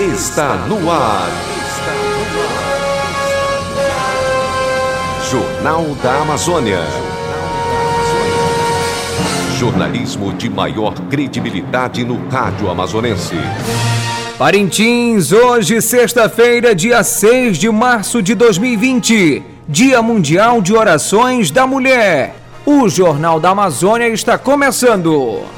está no ar. Jornal da Amazônia. Jornalismo de maior credibilidade no rádio amazonense. Parintins, hoje, sexta-feira, dia 6 de março de 2020, Dia Mundial de Orações da Mulher. O Jornal da Amazônia está começando.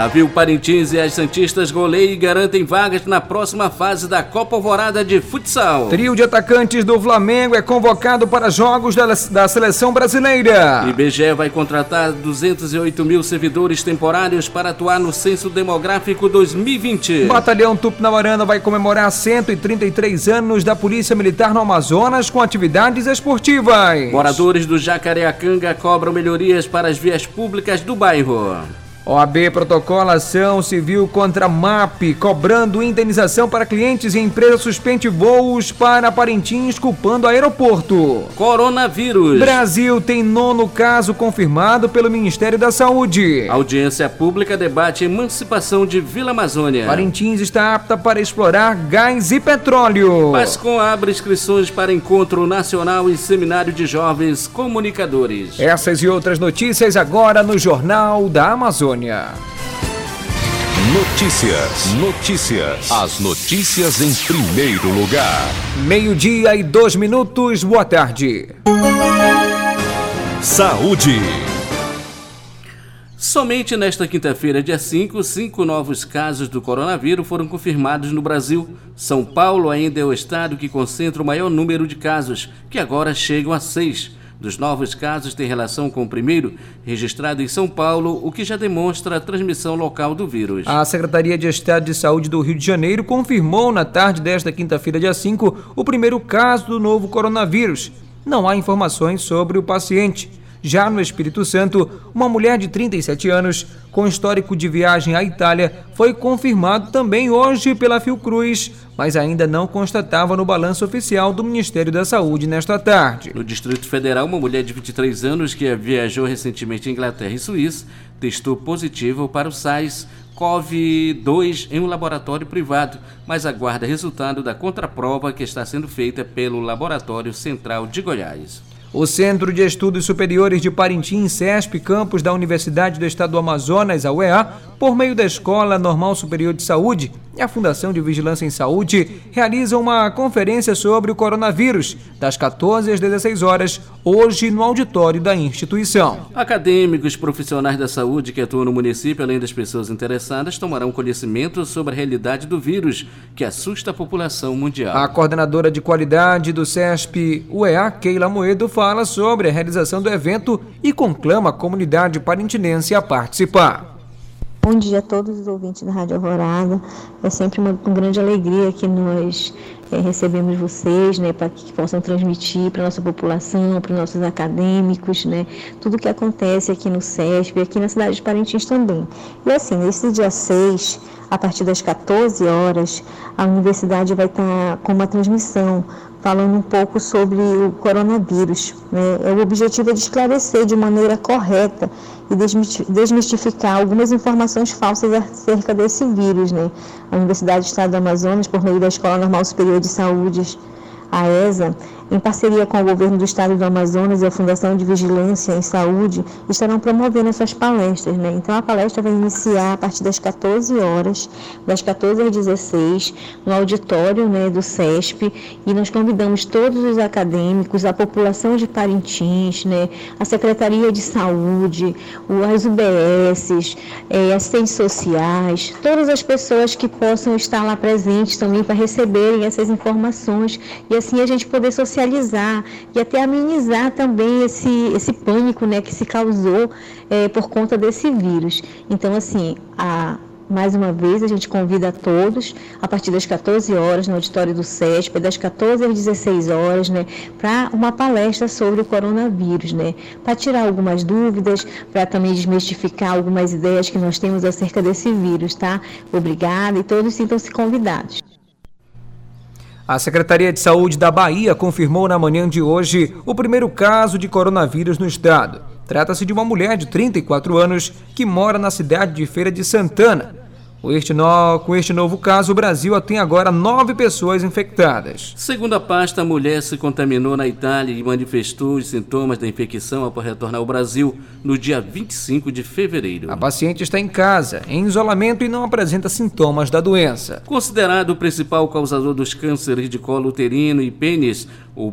Navio Parintins e as Santistas goleiam e garantem vagas na próxima fase da Copa Alvorada de Futsal. Trio de atacantes do Flamengo é convocado para jogos da, da seleção brasileira. IBGE vai contratar 208 mil servidores temporários para atuar no Censo Demográfico 2020. Batalhão Tupinauarana vai comemorar 133 anos da Polícia Militar no Amazonas com atividades esportivas. Moradores do Jacareacanga cobram melhorias para as vias públicas do bairro. OAB protocola ação civil contra MAP, cobrando indenização para clientes e empresa suspende voos para Parintins, culpando aeroporto. Coronavírus. Brasil tem nono caso confirmado pelo Ministério da Saúde. Audiência pública debate emancipação de Vila Amazônia. Parintins está apta para explorar gás e petróleo. Pascom abre inscrições para encontro nacional e seminário de jovens comunicadores. Essas e outras notícias agora no Jornal da Amazônia. Notícias, notícias. As notícias em primeiro lugar. Meio-dia e dois minutos, boa tarde. Saúde. Somente nesta quinta-feira, dia 5, cinco novos casos do coronavírus foram confirmados no Brasil. São Paulo ainda é o estado que concentra o maior número de casos, que agora chegam a seis dos novos casos têm relação com o primeiro, registrado em São Paulo, o que já demonstra a transmissão local do vírus. A Secretaria de Estado de Saúde do Rio de Janeiro confirmou na tarde desta quinta-feira, dia 5, o primeiro caso do novo coronavírus. Não há informações sobre o paciente. Já no Espírito Santo, uma mulher de 37 anos, com histórico de viagem à Itália, foi confirmado também hoje pela Fiocruz, mas ainda não constatava no balanço oficial do Ministério da Saúde nesta tarde. No Distrito Federal, uma mulher de 23 anos que viajou recentemente à Inglaterra e Suíça testou positivo para o SARS CoV-2 em um laboratório privado, mas aguarda resultado da contraprova que está sendo feita pelo Laboratório Central de Goiás. O Centro de Estudos Superiores de Parintins, CESP, campus da Universidade do Estado do Amazonas, a UEA, por meio da Escola Normal Superior de Saúde e a Fundação de Vigilância em Saúde, realizam uma conferência sobre o coronavírus, das 14 às 16 horas, hoje no auditório da instituição. Acadêmicos profissionais da saúde que atuam no município, além das pessoas interessadas, tomarão conhecimento sobre a realidade do vírus que assusta a população mundial. A coordenadora de qualidade do CESP UEA, Keila Moedo, fala sobre a realização do evento e conclama a comunidade parintinense a participar. Bom dia a todos os ouvintes da Rádio Alvorada. É sempre uma, grande alegria que nós é, recebemos vocês, né, para que possam transmitir para a nossa população, para os nossos acadêmicos, né, tudo o que acontece aqui no CESP e aqui na cidade de Parintins também. E assim, nesse dia 6, a partir das 14 horas, a universidade vai estar com uma transmissão falando um pouco sobre o coronavírus. Né? O objetivo é de esclarecer de maneira correta e desmistificar algumas informações falsas acerca desse vírus. Né? A Universidade do Estado do Amazonas, por meio da Escola Normal Superior de Saúde, a ESA, em parceria com o governo do estado do Amazonas e a Fundação de Vigilância em Saúde, estarão promovendo essas palestras. Né? Então, a palestra vai iniciar a partir das 14 horas, das 14 às 16, no auditório né, do CESP, e nós convidamos todos os acadêmicos, a população de Parintins, né, a Secretaria de Saúde, as UBSs, eh, assistentes sociais, todas as pessoas que possam estar lá presentes também para receberem essas informações e assim a gente poder socializar e até amenizar também esse, esse pânico né, que se causou é, por conta desse vírus. Então, assim, a, mais uma vez, a gente convida a todos, a partir das 14 horas, no auditório do CESP, das 14 às 16 horas, né, para uma palestra sobre o coronavírus, né, para tirar algumas dúvidas, para também desmistificar algumas ideias que nós temos acerca desse vírus, tá? Obrigada e todos sintam-se convidados. A Secretaria de Saúde da Bahia confirmou na manhã de hoje o primeiro caso de coronavírus no estado. Trata-se de uma mulher de 34 anos que mora na cidade de Feira de Santana. Com este, no... Com este novo caso, o Brasil tem agora nove pessoas infectadas. Segundo a pasta, a mulher se contaminou na Itália e manifestou os sintomas da infecção após retornar ao Brasil no dia 25 de fevereiro. A paciente está em casa, em isolamento e não apresenta sintomas da doença. Considerado o principal causador dos cânceres de colo uterino e pênis, o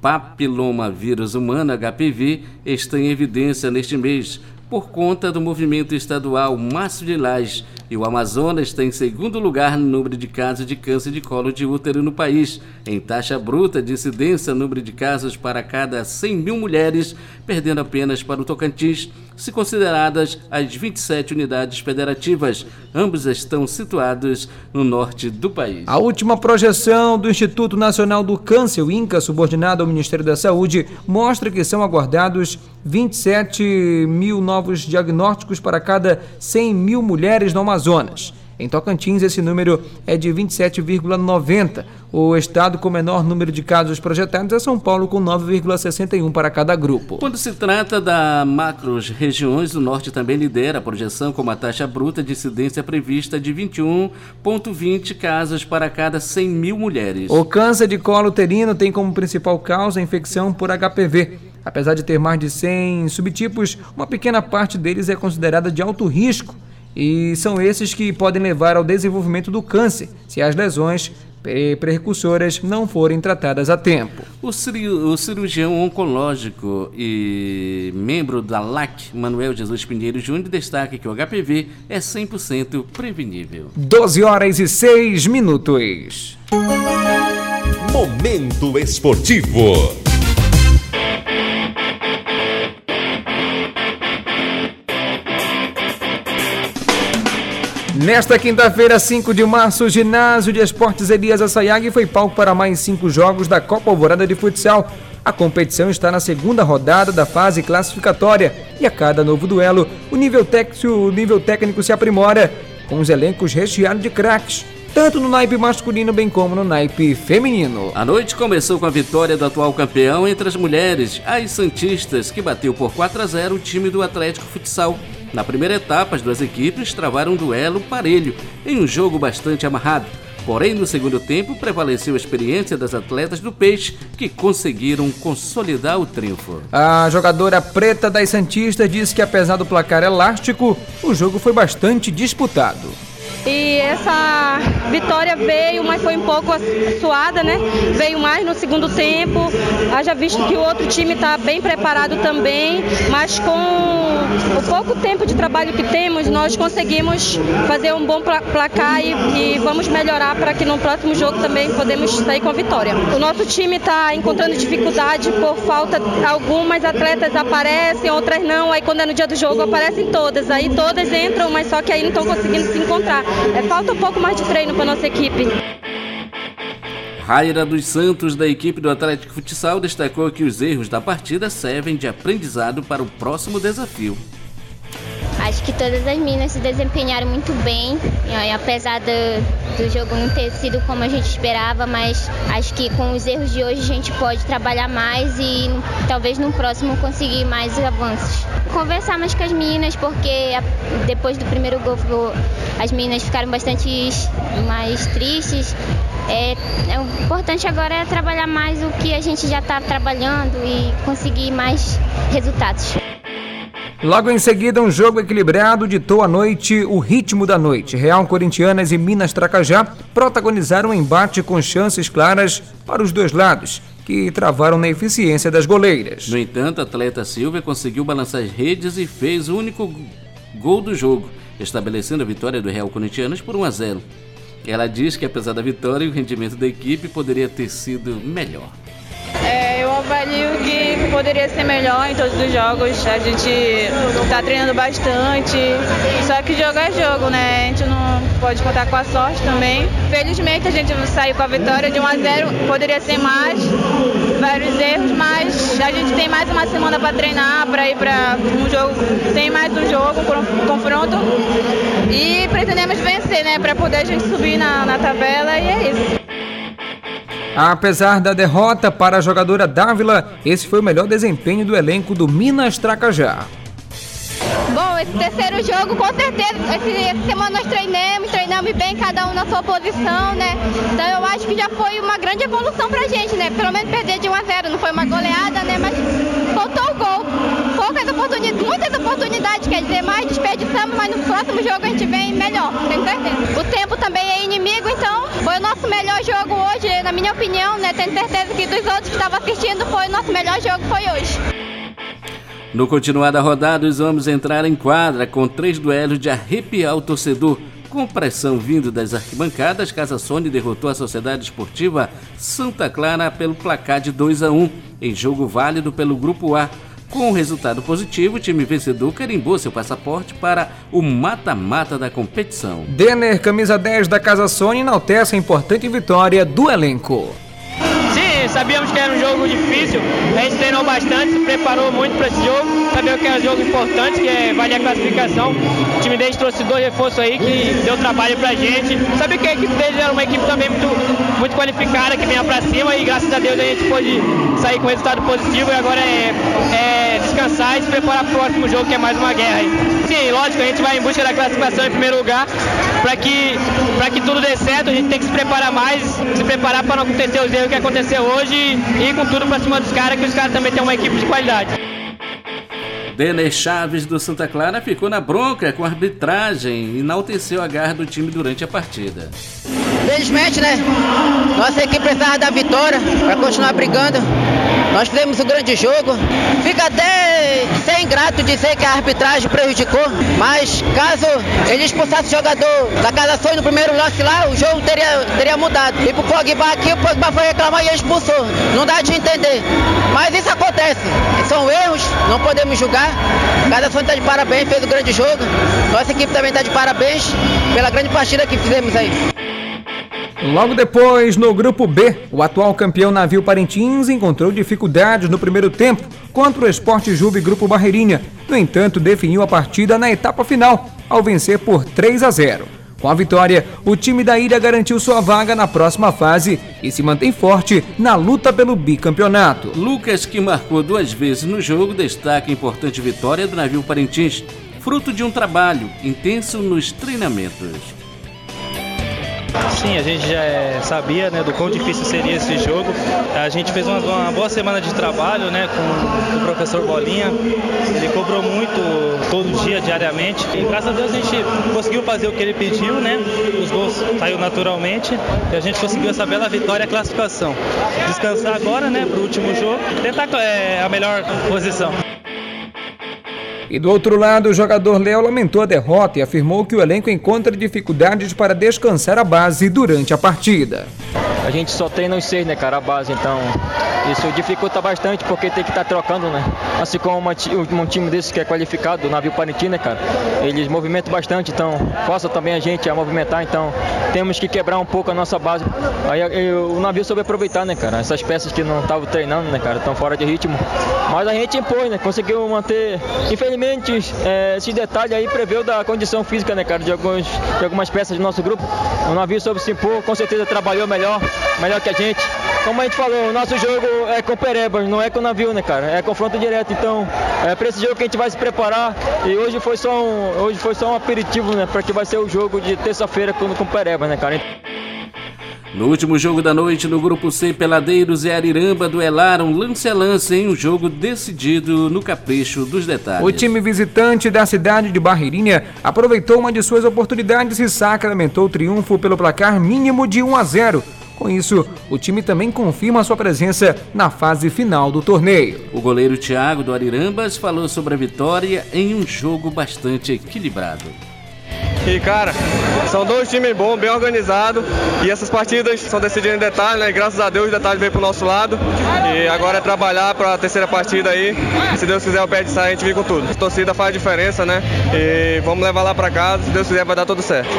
papilomavírus humano HPV está em evidência neste mês por conta do movimento estadual Márcio de Lage e o Amazonas está em segundo lugar no número de casos de câncer de colo de útero no país. Em taxa bruta de incidência, número de casos para cada 100 mil mulheres, perdendo apenas para o Tocantins, se consideradas as 27 unidades federativas. Ambos estão situados no norte do país. A última projeção do Instituto Nacional do Câncer, o INCA, subordinado ao Ministério da Saúde, mostra que são aguardados 27 mil novos diagnósticos para cada 100 mil mulheres no Amazonas. Em Tocantins, esse número é de 27,90. O estado com menor número de casos projetados é São Paulo, com 9,61 para cada grupo. Quando se trata da macros regiões, o norte também lidera a projeção com uma taxa bruta de incidência prevista de 21,20 casos para cada 100 mil mulheres. O câncer de colo uterino tem como principal causa a infecção por HPV. Apesar de ter mais de 100 subtipos, uma pequena parte deles é considerada de alto risco e são esses que podem levar ao desenvolvimento do câncer, se as lesões precursoras não forem tratadas a tempo. O, cirurgião oncológico e membro da LAC, Manuel Jesus Pinheiro Júnior, destaca que o HPV é 100% prevenível. 12 horas e 6 minutos. Momento Esportivo. Nesta quinta-feira, 5 de março, o ginásio de esportes Elias Assayag foi palco para mais cinco jogos da Copa Alvorada de Futsal. A competição está na segunda rodada da fase classificatória e a cada novo duelo, o nível, o nível técnico se aprimora, com os elencos recheados de craques tanto no naipe masculino bem como no naipe feminino. A noite começou com a vitória do atual campeão entre as mulheres, as Santistas, que bateu por 4 a 0 o time do Atlético Futsal. Na primeira etapa, as duas equipes travaram um duelo parelho, em um jogo bastante amarrado. Porém, no segundo tempo, prevaleceu a experiência das atletas do Peixe, que conseguiram consolidar o triunfo. A jogadora preta das Santistas disse que, apesar do placar elástico, o jogo foi bastante disputado. E essa vitória veio, mas foi um pouco suada, né? Veio mais no segundo tempo. Haja visto que o outro time está bem preparado também, mas com o pouco tempo de trabalho que temos, nós conseguimos fazer um bom placar e, e vamos melhorar para que no próximo jogo também podemos sair com a vitória. O nosso time está encontrando dificuldade por falta, algumas atletas aparecem, outras não. Aí quando é no dia do jogo aparecem todas, aí todas entram, mas só que aí não estão conseguindo se encontrar. É, falta um pouco mais de treino para nossa equipe. Raira dos Santos, da equipe do Atlético Futsal, destacou que os erros da partida servem de aprendizado para o próximo desafio. Acho que todas as minas se desempenharam muito bem, apesar do, do jogo não ter sido como a gente esperava, mas acho que com os erros de hoje a gente pode trabalhar mais e talvez no próximo conseguir mais avanços. Conversar mais com as meninas, porque depois do primeiro gol as meninas ficaram bastante mais tristes. É, é, o importante agora é trabalhar mais o que a gente já está trabalhando e conseguir mais resultados. Logo em seguida, um jogo equilibrado ditou a noite o ritmo da noite. Real Corintianas e Minas Tracajá protagonizaram um embate com chances claras para os dois lados, que travaram na eficiência das goleiras. No entanto, a atleta Silvia conseguiu balançar as redes e fez o único gol do jogo, estabelecendo a vitória do Real Corintianas por 1 a 0. Ela diz que apesar da vitória, o rendimento da equipe poderia ter sido melhor. É, avalio que poderia ser melhor em todos os jogos. A gente está treinando bastante. Só que jogo é jogo, né? A gente não pode contar com a sorte também. Felizmente a gente saiu com a vitória de 1 a 0. Poderia ser mais, vários erros, mas a gente tem mais uma semana para treinar, para ir para um jogo, tem mais um jogo, um confronto. E pretendemos vencer, né? Para poder a gente subir na, na tabela e é isso. Apesar da derrota para a jogadora Dávila, esse foi o melhor desempenho do elenco do Minas Tracajá. Bom, esse terceiro jogo, com certeza, esse, essa semana nós treinamos, treinamos bem, cada um na sua posição, né? Então eu acho que já foi uma grande evolução pra gente, né? Pelo menos perder de 1 a 0 não foi uma goleada, né? Mas faltou o gol. Poucas oportunidades, muitas oportunidades, quer dizer, mais desperdiçamos, mas no próximo jogo a gente vem melhor, tenho certeza. O tempo também é inimigo, então foi o nosso melhor jogo hoje, na minha opinião, né? Tenho certeza que dos outros que estavam assistindo foi o nosso melhor jogo foi hoje. No continuar da rodada, os homens entraram em quadra com três duelos de arrepiar o torcedor. Com pressão vindo das arquibancadas, Casa Sony derrotou a Sociedade Esportiva Santa Clara pelo placar de 2 a 1 em jogo válido pelo Grupo A. Com o resultado positivo, o time vencedor carimbou seu passaporte para o mata-mata da competição. Denner, camisa 10 da Casa Sony, enaltece a importante vitória do elenco sabíamos que era um jogo difícil, a gente treinou bastante, se preparou muito para esse jogo, sabia que era um jogo importante, que é, vale a classificação. O time deles trouxe dois reforços aí que deu trabalho pra gente. Sabia que a equipe deles era uma equipe também muito, muito qualificada, que vinha pra cima e graças a Deus a gente pôde sair com resultado positivo e agora é, é descansar e se preparar para o próximo jogo, que é mais uma guerra aí. Sim, lógico, a gente vai em busca da classificação em primeiro lugar, para que, que tudo dê certo, a gente tem que se preparar mais, se preparar para não acontecer os erros que aconteceu hoje e ir com tudo para cima dos caras, que os caras também têm uma equipe de qualidade. Denner Chaves do Santa Clara ficou na bronca com a arbitragem e enalteceu a garra do time durante a partida. Felizmente, né? Nossa equipe precisava da vitória para continuar brigando. Nós fizemos um grande jogo. Fica até sem grato dizer que a arbitragem prejudicou, mas caso ele expulsasse o jogador da Casa Sonho no primeiro lance lá, o jogo teria, teria mudado. E pro Pogba aqui, o Pogba foi reclamar e expulsou. Não dá de entender. Mas isso acontece. São erros, não podemos julgar. Casa Sonho está de parabéns, fez um grande jogo. Nossa equipe também está de parabéns pela grande partida que fizemos aí. Logo depois, no grupo B, o atual campeão navio Parintins encontrou dificuldades no primeiro tempo contra o Esporte Juve Grupo Barreirinha. No entanto, definiu a partida na etapa final, ao vencer por 3 a 0. Com a vitória, o time da ilha garantiu sua vaga na próxima fase e se mantém forte na luta pelo bicampeonato. Lucas, que marcou duas vezes no jogo, destaca a importante vitória do navio Parintins, fruto de um trabalho intenso nos treinamentos. Sim, a gente já é, sabia né, do quão difícil seria esse jogo. A gente fez uma, uma boa semana de trabalho né, com, o professor Bolinha. Ele cobrou muito todo dia, diariamente. E graças a Deus a gente conseguiu fazer o que ele pediu, né? Os gols saiu naturalmente e a gente conseguiu essa bela vitória e classificação. Descansar agora, né, para o último jogo, tentar é, a melhor posição. E do outro lado, o jogador Léo lamentou a derrota e afirmou que o elenco encontra dificuldades para descansar a base durante a partida. A gente só treina os seis, né, cara, a base, então isso dificulta bastante porque tem que estar tá trocando, né? Assim como uma, um time desse que é qualificado, o navio Parintins, né, cara? Eles movimentam bastante, então força também a gente a movimentar, então temos que quebrar um pouco a nossa base. Aí, aí o navio soube aproveitar, né, cara? Essas peças que não estavam treinando, né, cara, estão fora de ritmo. Mas a gente impôs, né? Conseguiu manter. Infelizmente, é, esse detalhe aí preveu da condição física, né, cara, de, alguns, de algumas peças do nosso grupo. O navio soube se impor, com certeza trabalhou melhor melhor que a gente. Como a gente falou, o nosso jogo é com Perebas, não é com navio, né, cara? É confronto direto. Então, é para esse jogo que a gente vai se preparar. E hoje foi só um, hoje foi só um aperitivo, né? Para que vai ser o jogo de terça-feira com, com Perebas, né, cara? No último jogo da noite, no grupo C, Peladeiros e Ariramba duelaram lance a lance em um jogo decidido no capricho dos detalhes. O time visitante da cidade de Barreirinha aproveitou uma de suas oportunidades e sacramentou o triunfo pelo placar mínimo de 1 a 0. Com isso, o time também confirma sua presença na fase final do torneio. O goleiro Thiago do Arirambas falou sobre a vitória em um jogo bastante equilibrado. E cara, são dois times bons, bem organizados. E essas partidas são decididas em detalhe, né? E graças a Deus o detalhe veio pro nosso lado. E agora é trabalhar para a terceira partida aí. Se Deus quiser o pé de sair, a gente vem com tudo. A torcida faz diferença, né? E vamos levar lá para casa. Se Deus quiser, vai dar tudo certo.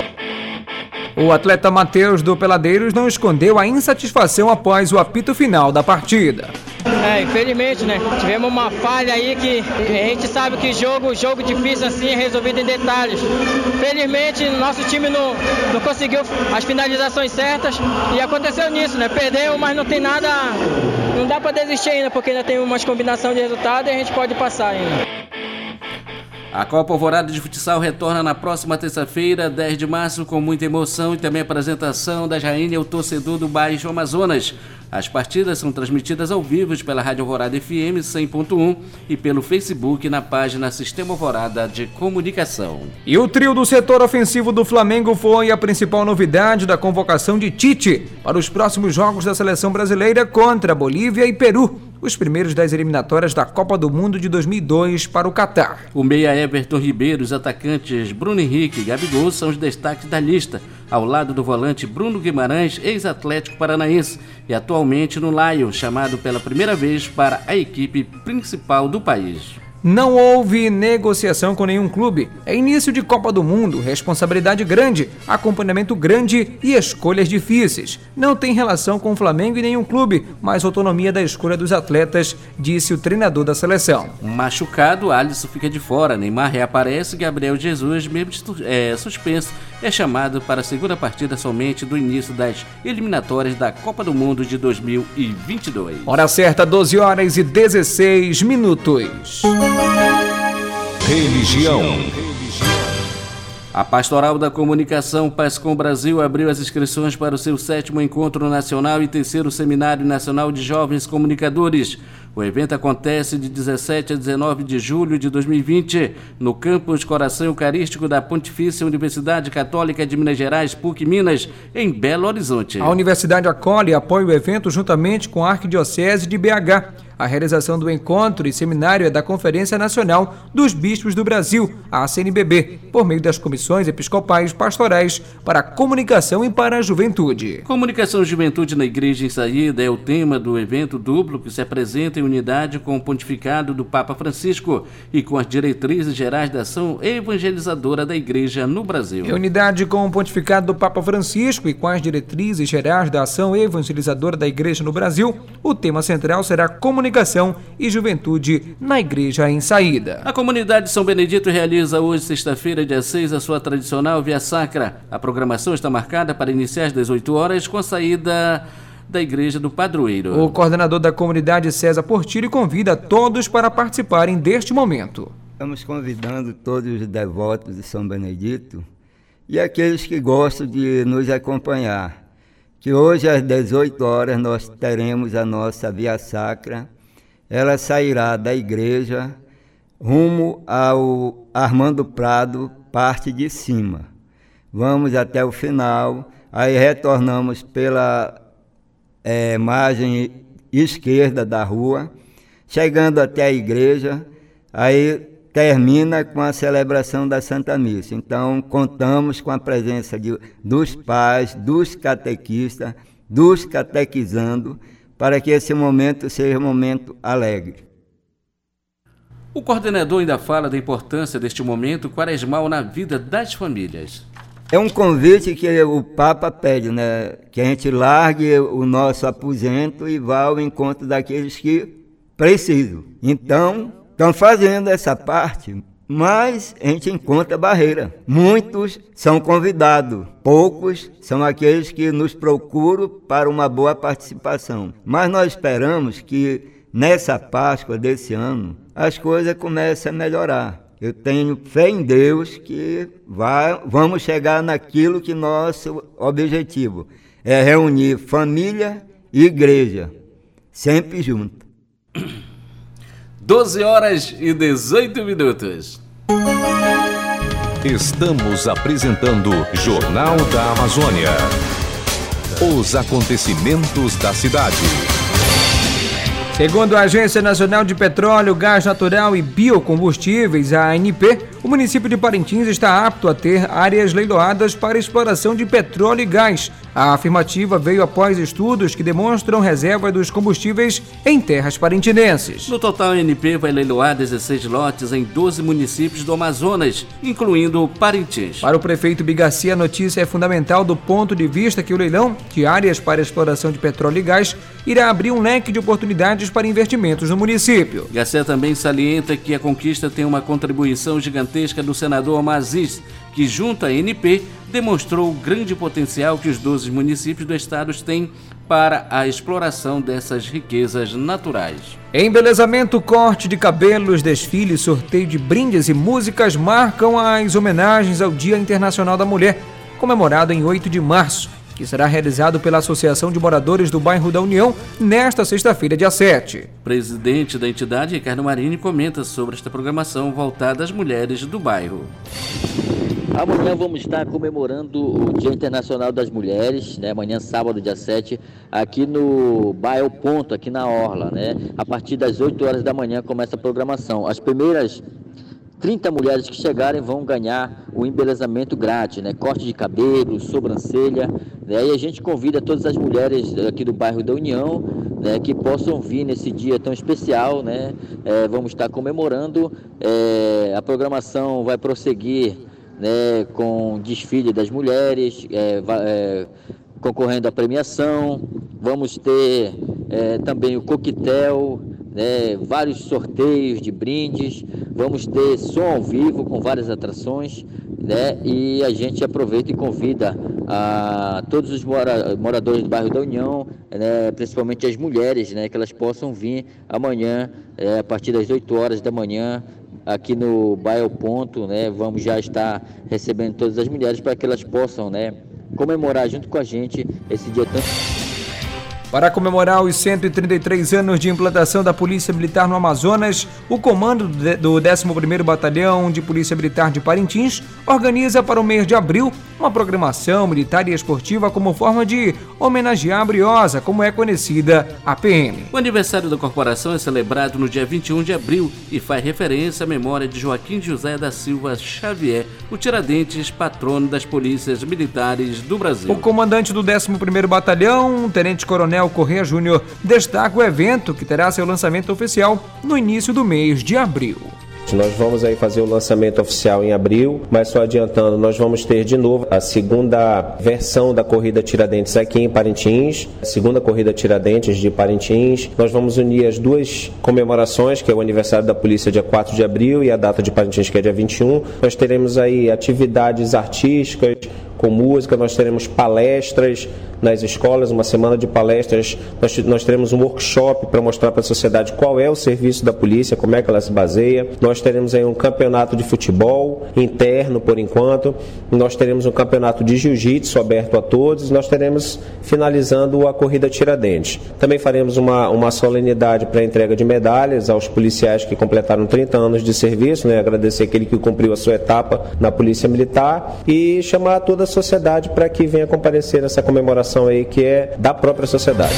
O atleta Matheus do Peladeiros não escondeu a insatisfação após o apito final da partida. É, infelizmente, né? Tivemos uma falha aí que a gente sabe que jogo, jogo difícil assim é resolvido em detalhes. Felizmente, nosso time não, não conseguiu as finalizações certas e aconteceu nisso, né? Perdeu, mas não tem nada. Não dá para desistir ainda, porque ainda tem umas combinação de resultado e a gente pode passar ainda. A Copa Alvorada de Futsal retorna na próxima terça-feira, 10 de março, com muita emoção e também apresentação da Rainha o torcedor do Baixo Amazonas. As partidas são transmitidas ao vivo pela Rádio Alvorada FM 100.1 e pelo Facebook na página Sistema Alvorada de Comunicação. E o trio do setor ofensivo do Flamengo foi a principal novidade da convocação de Tite para os próximos jogos da seleção brasileira contra Bolívia e Peru os primeiros das eliminatórias da Copa do Mundo de 2002 para o Catar. O meia Everton Ribeiro, os atacantes Bruno Henrique e Gabigol são os destaques da lista, ao lado do volante Bruno Guimarães, ex-atlético paranaense, e atualmente no Lion, chamado pela primeira vez para a equipe principal do país. Não houve negociação com nenhum clube. É início de Copa do Mundo, responsabilidade grande, acompanhamento grande e escolhas difíceis. Não tem relação com o Flamengo e nenhum clube, mas autonomia da escolha dos atletas, disse o treinador da seleção. Machucado, Alisson fica de fora. Neymar reaparece. Gabriel Jesus, mesmo é, suspenso, é chamado para a segunda partida somente do início das eliminatórias da Copa do Mundo de 2022. Hora certa, 12 horas e 16 minutos. Religião. A Pastoral da Comunicação Pascom Brasil abriu as inscrições para o seu sétimo encontro nacional e terceiro Seminário Nacional de Jovens Comunicadores. O evento acontece de 17 a 19 de julho de 2020 no campus Coração Eucarístico da Pontifícia Universidade Católica de Minas Gerais, PUC Minas, em Belo Horizonte. A universidade acolhe e apoia o evento juntamente com a Arquidiocese de BH. A realização do encontro e seminário é da Conferência Nacional dos Bispos do Brasil, a CNBB, por meio das comissões episcopais pastorais para a comunicação e para a juventude. Comunicação e juventude na Igreja em Saída é o tema do evento duplo que se apresenta em unidade com o pontificado do Papa Francisco e com as diretrizes gerais da ação evangelizadora da Igreja no Brasil. Em unidade com o pontificado do Papa Francisco e com as diretrizes gerais da ação evangelizadora da Igreja no Brasil, o tema central será comunicação Comunicação e Juventude na Igreja em Saída. A comunidade São Benedito realiza hoje, sexta-feira, dia 6, a sua tradicional Via Sacra. A programação está marcada para iniciar às 18 horas com a saída da Igreja do Padroeiro. O coordenador da comunidade, César Portilho, convida todos para participarem deste momento. Estamos convidando todos os devotos de São Benedito e aqueles que gostam de nos acompanhar que hoje às 18 horas nós teremos a nossa Via Sacra. Ela sairá da igreja rumo ao Armando Prado, parte de cima. Vamos até o final, aí retornamos pela é, margem esquerda da rua, chegando até a igreja, aí termina com a celebração da Santa Missa. Então, contamos com a presença de, dos pais, dos catequistas, dos catequizando, para que esse momento seja um momento alegre. O coordenador ainda fala da importância deste momento quaresmal na vida das famílias. É um convite que o Papa pede, né? Que a gente largue o nosso aposento e vá ao encontro daqueles que precisam. Então, estão fazendo essa parte, mas a gente encontra barreira. Muitos são convidados, poucos são aqueles que nos procuram para uma boa participação. Mas nós esperamos que nessa Páscoa desse ano as coisas comecem a melhorar. Eu tenho fé em Deus que vai, vamos chegar naquilo que nosso objetivo é reunir família e igreja, sempre junto. 12 horas e 18 minutos. Estamos apresentando Jornal da Amazônia. Os acontecimentos da cidade. Segundo a Agência Nacional de Petróleo, Gás Natural e Biocombustíveis, a ANP, o município de Parintins está apto a ter áreas leiloadas para exploração de petróleo e gás. A afirmativa veio após estudos que demonstram reserva dos combustíveis em terras parintinenses. No total, a ANP vai leiloar 16 lotes em 12 municípios do Amazonas, incluindo Parintins. Para o prefeito Bigacia, a notícia é fundamental do ponto de vista que o leilão de áreas para exploração de petróleo e gás irá abrir um leque de oportunidades para investimentos no município. Garcia também salienta que a conquista tem uma contribuição gigantesca do senador Mazis, que, junto à NP, demonstrou o grande potencial que os 12 municípios do estado têm para a exploração dessas riquezas naturais. Embelezamento, corte de cabelos, desfile, sorteio de brindes e músicas marcam as homenagens ao Dia Internacional da Mulher, comemorado em 8 de março, que será realizado pela Associação de Moradores do Bairro da União nesta sexta-feira, dia 7. Presidente da entidade, Ricardo Marini, comenta sobre esta programação voltada às mulheres do bairro. Amanhã vamos estar comemorando o Dia Internacional das Mulheres, né? Amanhã, sábado, dia 7, aqui no Bairro Ponto, aqui na Orla, né? A partir das 8 horas da manhã começa a programação. As primeiras 30 mulheres que chegarem vão ganhar o embelezamento grátis, né? Corte de cabelo, sobrancelha, né? E a gente convida todas as mulheres aqui do bairro da União, né? Que possam vir nesse dia tão especial, né? É, vamos estar comemorando. É, a programação vai prosseguir né, com desfile das mulheres, é, é, concorrendo à premiação. Vamos ter é, também o coquetel, né, vários sorteios de brindes. Vamos ter som ao vivo com várias atrações. Né, e a gente aproveita e convida a todos os mora, moradores do bairro da União, né, principalmente as mulheres, né, que elas possam vir amanhã, é, a partir das 8 horas da manhã, aqui no Bairro Ponto, né? Vamos já estar recebendo todas as mulheres para que elas possam, né, comemorar junto com a gente esse dia tão para comemorar os 133 anos de implantação da Polícia Militar no Amazonas, o comando do 11º Batalhão de Polícia Militar de Parintins organiza para o mês de abril uma programação militar e esportiva como forma de homenagear a Briosa, como é conhecida a PM. O aniversário da corporação é celebrado no dia 21 de abril e faz referência à memória de Joaquim José da Silva Xavier, o Tiradentes, patrono das polícias militares do Brasil. O comandante do 11º Batalhão, Tenente Coronel Corrêa Júnior destaca o evento que terá seu lançamento oficial no início do mês de abril. Nós vamos aí fazer o lançamento oficial em abril, mas só adiantando, nós vamos ter de novo a segunda versão da corrida Tiradentes aqui em Parintins, a segunda corrida Tiradentes de Parintins. Nós vamos unir as duas comemorações, que é o aniversário da polícia dia 4 de abril e a data de Parintins que é dia 21. Nós teremos aí atividades artísticas com música, nós teremos palestras, nas escolas, uma semana de palestras. Nós, nós teremos um workshop para mostrar para a sociedade qual é o serviço da polícia, como é que ela se baseia. Nós teremos aí um campeonato de futebol interno, por enquanto. Nós teremos um campeonato de jiu-jitsu aberto a todos. Nós teremos finalizando a corrida Tiradentes. Também faremos uma, uma solenidade para entrega de medalhas aos policiais que completaram 30 anos de serviço, né? agradecer aquele que cumpriu a sua etapa na Polícia Militar e chamar toda a sociedade para que venha comparecer nessa comemoração aí que é da própria sociedade.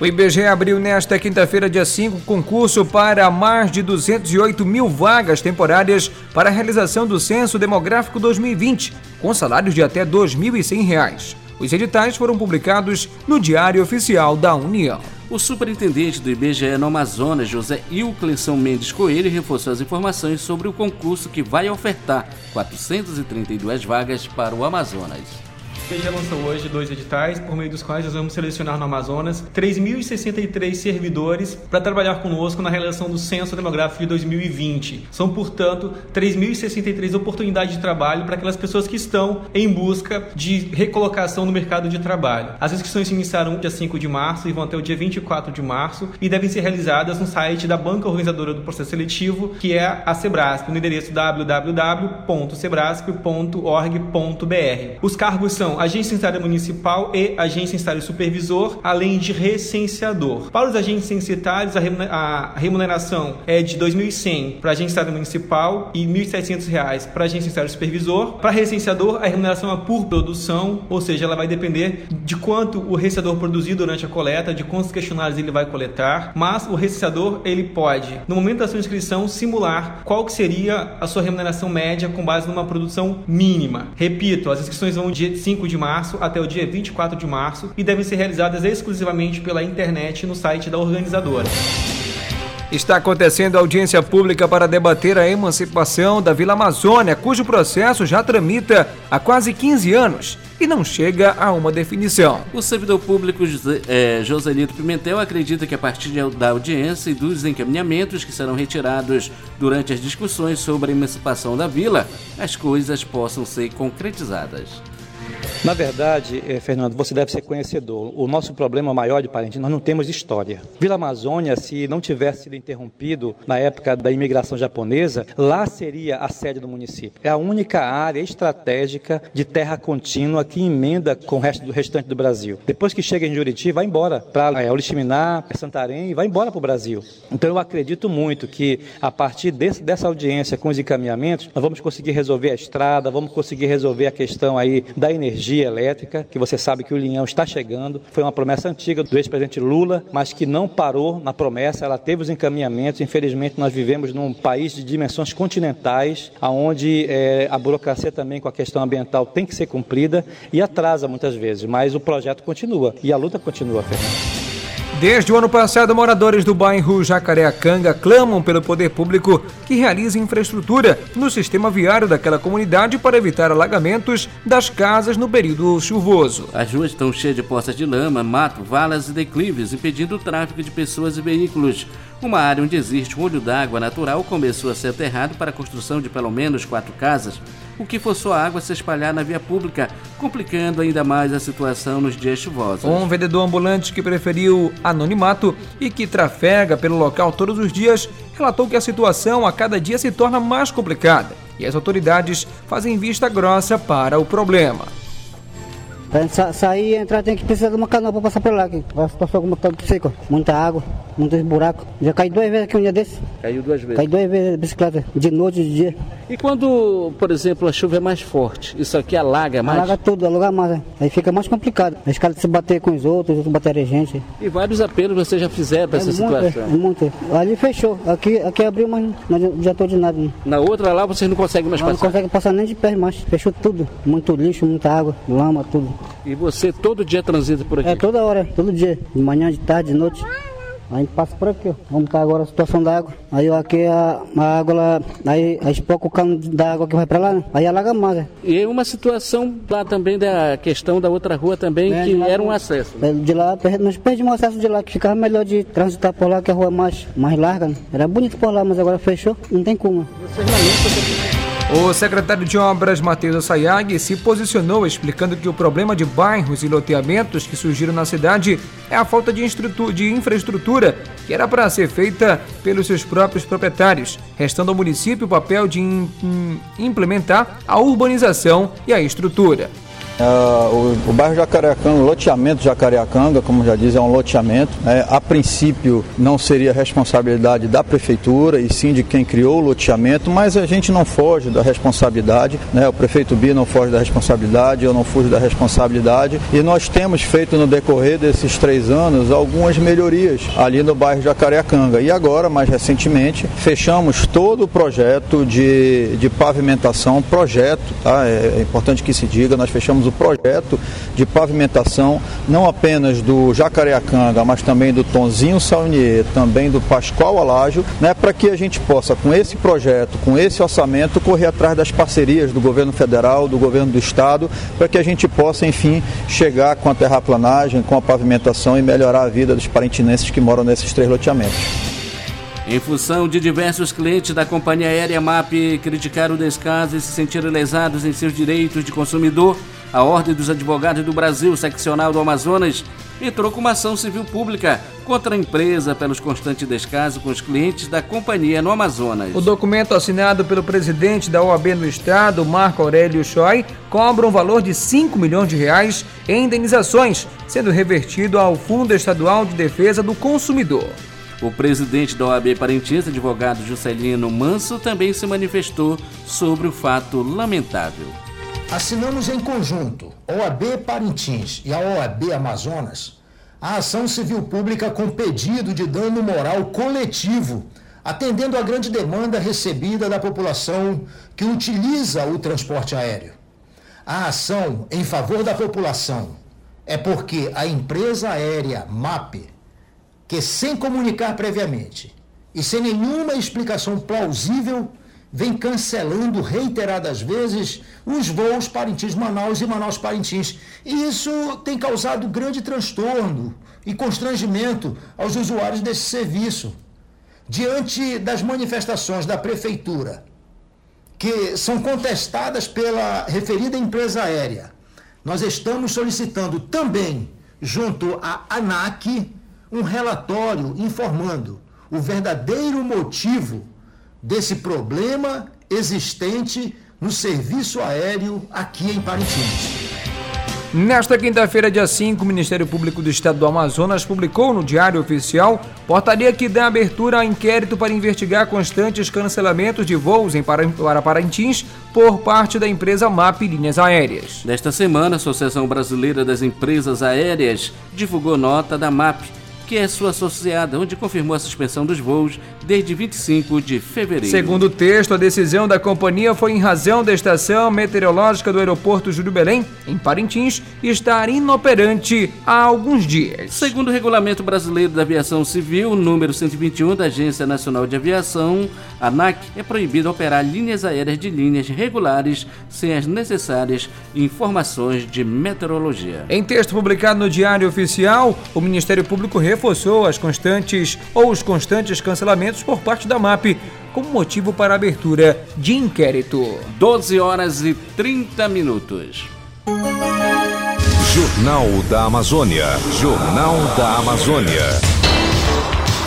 O IBGE abriu nesta quinta-feira, dia 5, concurso para mais de 208 mil vagas temporárias para a realização do Censo Demográfico 2020, com salários de até R$ 2.100. Os editais foram publicados no Diário Oficial da União. O superintendente do IBGE no Amazonas, José Ilclenson Mendes Coelho, reforçou as informações sobre o concurso que vai ofertar 432 vagas para o Amazonas. Já lançou hoje dois editais, por meio dos quais nós vamos selecionar no Amazonas 3.063 servidores para trabalhar conosco na realização do Censo Demográfico de 2020. São, portanto, 3.063 oportunidades de trabalho para aquelas pessoas que estão em busca de recolocação no mercado de trabalho. As inscrições se iniciaram dia 5 de março e vão até o dia 24 de março e devem ser realizadas no site da banca organizadora do processo seletivo, que é a Sebrasp, no endereço www.sebrasp.org.br. Os cargos são agência censitária municipal e agência censitária supervisor, além de recenseador. Para os agentes censitários, a remuneração é de R$ 2.100 para a agência censitária municipal e R$ 1.700 para a agência censitária supervisor. Para recenseador, a remuneração é por produção, ou seja, ela vai depender de quanto o recenseador produzir durante a coleta, de quantos questionários ele vai coletar, mas o recenseador ele pode, no momento da sua inscrição, simular qual que seria a sua remuneração média com base numa produção mínima. Repito, as inscrições vão de 5 5 de março até o dia 24 de março e devem ser realizadas exclusivamente pela internet no site da organizadora. Está acontecendo audiência pública para debater a emancipação da Vila Amazônia, cujo processo já tramita há quase 15 anos e não chega a uma definição. O servidor público José, é, Joselito Pimentel acredita que a partir da audiência e dos encaminhamentos que serão retirados durante as discussões sobre a emancipação da vila, as coisas possam ser concretizadas. Na verdade, eh, Fernando, você deve ser conhecedor. O nosso problema maior de Parintins, nós não temos história. Vila Amazônia, se não tivesse sido interrompido na época da imigração japonesa, lá seria a sede do município. É a única área estratégica de terra contínua que emenda com o resto do restante do Brasil. Depois que chega em Juriti, vai embora para é, Oriximiná, Santarém e vai embora para o Brasil. Então eu acredito muito que a partir desse, dessa audiência com os encaminhamentos, nós vamos conseguir resolver a estrada, vamos conseguir resolver a questão aí da energia energia elétrica, que você sabe que o Linhão está chegando. Foi uma promessa antiga do ex-presidente Lula, mas que não parou na promessa, ela teve os encaminhamentos. Infelizmente, nós vivemos num país de dimensões continentais, onde é, a burocracia também com a questão ambiental tem que ser cumprida e atrasa muitas vezes, mas o projeto continua e a luta continua, Fernando. Desde o ano passado, moradores do bairro Jacareacanga clamam pelo poder público que realize infraestrutura no sistema viário daquela comunidade para evitar alagamentos das casas no período chuvoso. As ruas estão cheias de poças de lama, mato, valas e declives, impedindo o tráfego de pessoas e veículos. Uma área onde existe um olho d'água natural começou a ser aterrado para a construção de pelo menos quatro casas o que forçou a água a se espalhar na via pública, complicando ainda mais a situação nos dias chuvosos. Um vendedor ambulante que preferiu anonimato e que trafega pelo local todos os dias relatou que a situação a cada dia se torna mais complicada e as autoridades fazem vista grossa para o problema. Para sa sair e entrar tem que precisar de uma canoa para passar por lá. Aqui. A situação como está seco, muita água, muitos buracos. Já caí duas vezes aqui um dia desse. Caiu duas vezes? Caí duas vezes de bicicleta, de noite e de dia. E quando, por exemplo, a chuva é mais forte, isso aqui alaga mais? Alaga tudo, alaga mais. Né? Aí fica mais complicado. A escada se bater com os outros, outros baterem a gente. E vários apelos você já fizeram para é essa muito, situação? É, muito. Ali fechou. Aqui, aqui abriu, mas não já estou de nada. Né? Na outra lá vocês não conseguem mais não, passar? Não consegue passar nem de pé mais. Fechou tudo. Muito lixo, muita água, lama, tudo. E você todo dia transita por aqui? É, toda hora, todo dia. De manhã, de tarde, de noite. A gente passa por aqui, ó. Vamos estar agora a situação da água. Aí ó, aqui a, a água lá, aí a espoca o cano da água que vai para lá, né? aí alaga mais. Né? E uma situação lá também da questão da outra rua também, é, que era um acesso. Né? De lá, nós perdemos o acesso de lá, que ficava melhor de transitar por lá, que a rua é mais, mais larga. Né? Era bonito por lá, mas agora fechou, não tem como. Vocês lamentam o secretário de Obras, Matheus Assayag, se posicionou explicando que o problema de bairros e loteamentos que surgiram na cidade é a falta de, de infraestrutura que era para ser feita pelos seus próprios proprietários, restando ao município o papel de implementar a urbanização e a estrutura. Uh, o, o, bairro Jacareacanga, o loteamento Jacareacanga, como já diz, é um loteamento. Né? A princípio não seria responsabilidade da prefeitura e sim de quem criou o loteamento, mas a gente não foge da responsabilidade. Né? O prefeito Bia não foge da responsabilidade, eu não fujo da responsabilidade. E nós temos feito no decorrer desses três anos algumas melhorias ali no bairro Jacareacanga. E agora, mais recentemente, fechamos todo o projeto de, de pavimentação, projeto, tá? é, é importante que se diga, nós fechamos o projeto de pavimentação, não apenas do Jacareacanga, mas também do Tonzinho Saunier, também do Pascoal Alágio, né, para que a gente possa, com esse projeto, com esse orçamento, correr atrás das parcerias do governo federal, do governo do estado, para que a gente possa, enfim, chegar com a terraplanagem, com a pavimentação e melhorar a vida dos parentinenses que moram nesses três loteamentos. Em função de diversos clientes da companhia aérea MAP criticar o descaso e se sentirem lesados em seus direitos de consumidor, a Ordem dos Advogados do Brasil, seccional do Amazonas, entrou com uma ação civil pública contra a empresa pelos constantes descasos com os clientes da companhia no Amazonas. O documento assinado pelo presidente da OAB no estado, Marco Aurélio Choi, cobra um valor de 5 milhões de reais em indenizações, sendo revertido ao Fundo Estadual de Defesa do Consumidor. O presidente da OAB Parintins, advogado Juscelino Manso, também se manifestou sobre o fato lamentável. Assinamos em conjunto, OAB Parintins e a OAB Amazonas, a ação civil pública com pedido de dano moral coletivo, atendendo à grande demanda recebida da população que utiliza o transporte aéreo. A ação em favor da população é porque a empresa aérea MAP, que sem comunicar previamente, e sem nenhuma explicação plausível, vem cancelando reiteradas vezes os voos Parintins-Manaus e Manaus-Parintins. E isso tem causado grande transtorno e constrangimento aos usuários desse serviço. Diante das manifestações da Prefeitura, que são contestadas pela referida empresa aérea, nós estamos solicitando também, junto à ANAC, um relatório informando o verdadeiro motivo desse problema existente no serviço aéreo aqui em Parintins. Nesta quinta-feira, dia 5, o Ministério Público do Estado do Amazonas publicou no Diário Oficial portaria que dá abertura a inquérito para investigar constantes cancelamentos de voos em para Parintins por parte da empresa MAP Linhas Aéreas. Nesta semana, a Associação Brasileira das Empresas Aéreas divulgou nota da MAP que é sua associada, onde confirmou a suspensão dos voos desde 25 de fevereiro. Segundo o texto, a decisão da companhia foi em razão da estação meteorológica do aeroporto Júlio Belém, em Parintins, estar inoperante há alguns dias. Segundo o Regulamento Brasileiro da Aviação Civil, número 121 da Agência Nacional de Aviação, ANAC, é proibido operar linhas aéreas de linhas regulares sem as necessárias informações de meteorologia. Em texto publicado no Diário Oficial, o Ministério Público reforçou as constantes ou os constantes cancelamentos por parte da MAP como motivo para a abertura de inquérito. 12 horas e 30 minutos. Jornal da Amazônia. Jornal da Amazônia.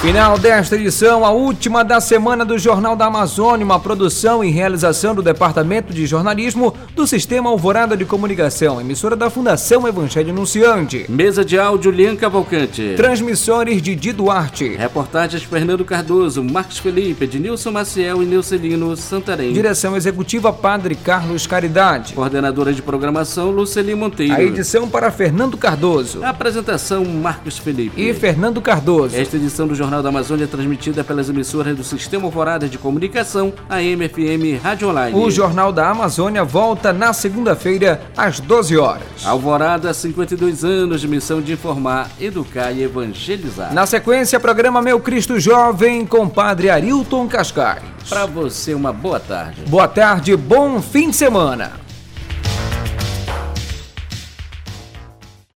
Final desta edição, a última da semana do Jornal da Amazônia, uma produção e realização do Departamento de Jornalismo do Sistema Alvorada de Comunicação, emissora da Fundação Evangelho Anunciante. Mesa de áudio Lian Cavalcante. Transmissores Didi Duarte. Reportagens Fernando Cardoso, Marcos Felipe, Ednilson Maciel e Neucelino Santarém. Direção Executiva Padre Carlos Caridade. Coordenadora de Programação Luceli Monteiro. A edição para Fernando Cardoso. A apresentação Marcos Felipe. E Fernando Cardoso. Esta edição do Jornal Jornal da Amazônia é transmitida pelas emissoras do Sistema Alvorada de Comunicação, a MFM Rádio Online. O Jornal da Amazônia volta na segunda-feira, às 12 horas. Alvorada, 52 anos de missão de informar, educar e evangelizar. Na sequência, programa Meu Cristo Jovem com Padre Arilton Cascais. Para você, uma boa tarde. Boa tarde, bom fim de semana.